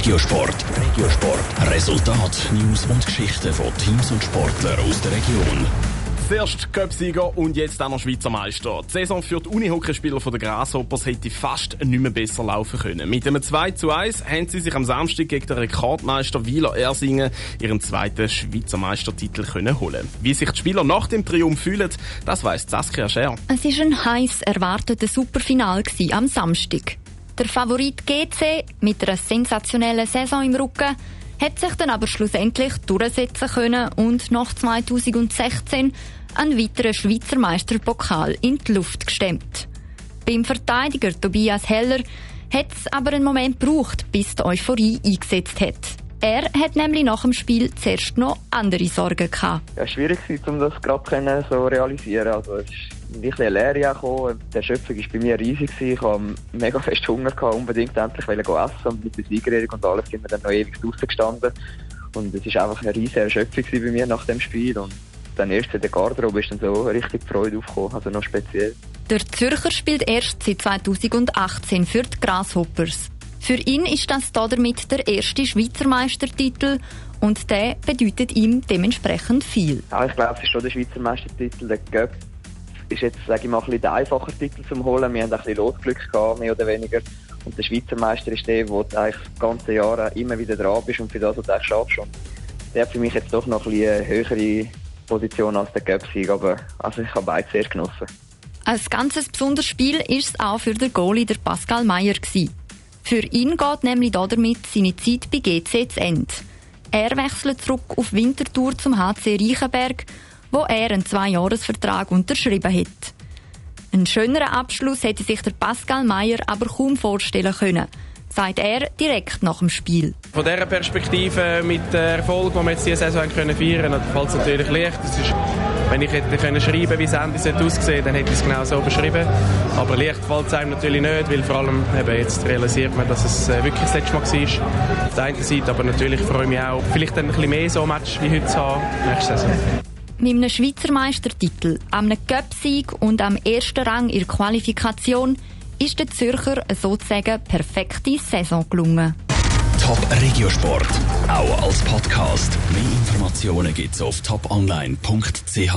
Regiosport. Regiosport. Resultat, News und Geschichten von Teams und Sportlern aus der Region. Zuerst Cup-Sieger und jetzt auch noch Schweizer Meister. Die Saison für die Unihockeyspieler von der Grasshoppers hätte fast nicht mehr besser laufen können. Mit einem 2 zu 1 haben sie sich am Samstag gegen den Rekordmeister Wieler Ersingen ihren zweiten Schweizer Meistertitel können holen. Wie sich die Spieler nach dem Triumph fühlen, das weiss Saskia Scher. Es war ein heiß erwartetes Superfinal am Samstag. Der Favorit GC mit einer sensationellen Saison im Rücken hat sich dann aber schlussendlich durchsetzen können und nach 2016 einen weiteren Schweizer Meisterpokal in die Luft gestemmt. Beim Verteidiger Tobias Heller hat es aber einen Moment gebraucht, bis die Euphorie eingesetzt hat. Er hat nämlich nach dem Spiel zuerst noch andere Sorgen gehabt. Ja, schwierig war, um das gerade so realisieren. Also, es ist ein bisschen eine Lehre gekommen. Die Erschöpfung war bei mir riesig. Ich hatte mega fest Hunger, gehabt, unbedingt endlich essen. Und mit der Siegerehrung und alles sind wir dann noch ewig draußen gestanden. Und es war einfach eine riesige Erschöpfung bei mir nach dem Spiel. Und dann erst in der Garderobe ist dann so richtig Freude aufgekommen, also noch speziell. Der Zürcher spielt erst seit 2018 für die Grasshoppers. Für ihn ist das damit der erste Schweizer Meistertitel und der bedeutet ihm dementsprechend viel. Ja, ich glaube, es ist schon der Schweizer Meistertitel. Der Göpp ist jetzt, sage ich mal, ein bisschen der einfache Titel zum holen. Wir haben ein bisschen Losglück gehabt, mehr oder weniger. Und der Schweizer Meister ist der, du eigentlich das ganze Jahr immer wieder dran bist und für das, was du schaffst. Und der hat für mich jetzt doch noch ein bisschen höhere Position als der Göpp-Sieg. Aber also ich habe beide sehr genossen. Ein ganz besonderes Spiel ist es auch für den Goalie, der Pascal Meyer. Für ihn geht nämlich damit seine Zeit bei GC zu Ende. Er wechselt zurück auf Winterthur zum HC Reichenberg, wo er einen Zweijahresvertrag unterschrieben hat. Einen schöneren Abschluss hätte sich der Pascal Meyer aber kaum vorstellen können sagt er direkt nach dem Spiel. Von dieser Perspektive mit dem Erfolg, den wir jetzt diese Saison können feiern können, fällt es natürlich leicht. Ist, wenn ich hätte können schreiben wie das Ende aussehen dann hätte ich es genau so beschrieben. Aber leicht fällt es einem natürlich nicht, weil vor allem eben jetzt realisiert man, dass es äh, wirklich das letzte Mal war. Auf der einen Seite, aber natürlich freue ich mich auch, vielleicht ein bisschen mehr so Match wie heute zu haben, nächste Saison. Mit einem Schweizer Meistertitel, einem Cup-Sieg und am ersten Rang in der Qualifikation ist der Zürcher sozusagen perfekte Saison gelungen. Top Regiosport, auch als Podcast. Mehr Informationen gibt's auf toponline.ch.